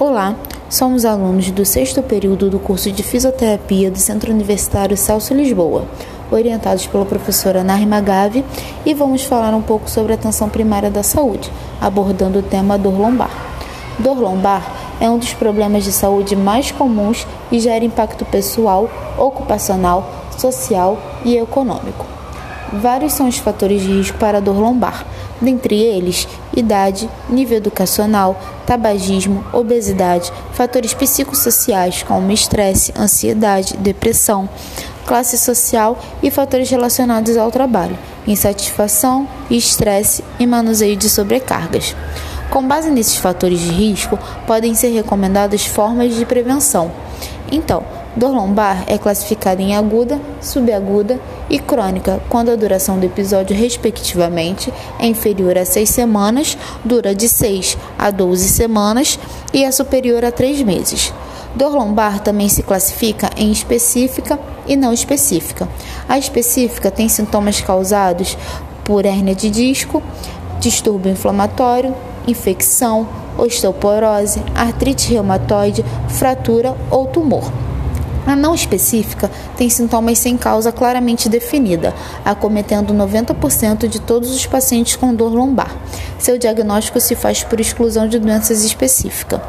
Olá, somos alunos do sexto período do curso de Fisioterapia do Centro Universitário Celso Lisboa, orientados pela professora Nari Magave, e vamos falar um pouco sobre a atenção primária da saúde, abordando o tema dor lombar. Dor lombar é um dos problemas de saúde mais comuns e gera impacto pessoal, ocupacional, social e econômico. Vários são os fatores de risco para a dor lombar, dentre eles idade, nível educacional, tabagismo, obesidade, fatores psicossociais como estresse, ansiedade, depressão, classe social e fatores relacionados ao trabalho, insatisfação, estresse e manuseio de sobrecargas. Com base nesses fatores de risco, podem ser recomendadas formas de prevenção. Então, Dor lombar é classificada em aguda, subaguda e crônica, quando a duração do episódio, respectivamente, é inferior a 6 semanas, dura de 6 a 12 semanas e é superior a 3 meses. Dor lombar também se classifica em específica e não específica. A específica tem sintomas causados por hérnia de disco, distúrbio inflamatório, infecção, osteoporose, artrite reumatoide, fratura ou tumor. A não específica tem sintomas sem causa claramente definida, acometendo 90% de todos os pacientes com dor lombar. Seu diagnóstico se faz por exclusão de doenças específicas.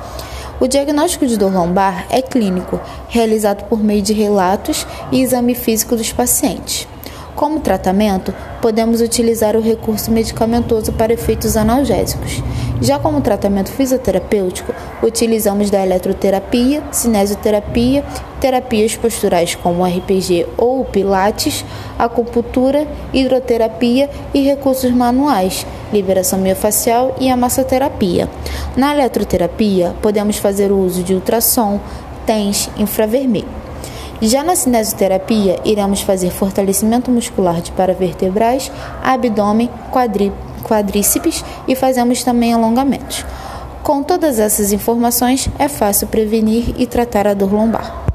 O diagnóstico de dor lombar é clínico, realizado por meio de relatos e exame físico dos pacientes. Como tratamento, podemos utilizar o recurso medicamentoso para efeitos analgésicos. Já como tratamento fisioterapêutico, utilizamos da eletroterapia, cinesioterapia, terapias posturais como o RPG ou o Pilates, acupuntura, hidroterapia e recursos manuais, liberação miofacial e a massoterapia. Na eletroterapia, podemos fazer o uso de ultrassom, TENS, infravermelho. Já na cinesioterapia, iremos fazer fortalecimento muscular de paravertebrais, abdômen, quadrí quadríceps e fazemos também alongamentos. Com todas essas informações, é fácil prevenir e tratar a dor lombar.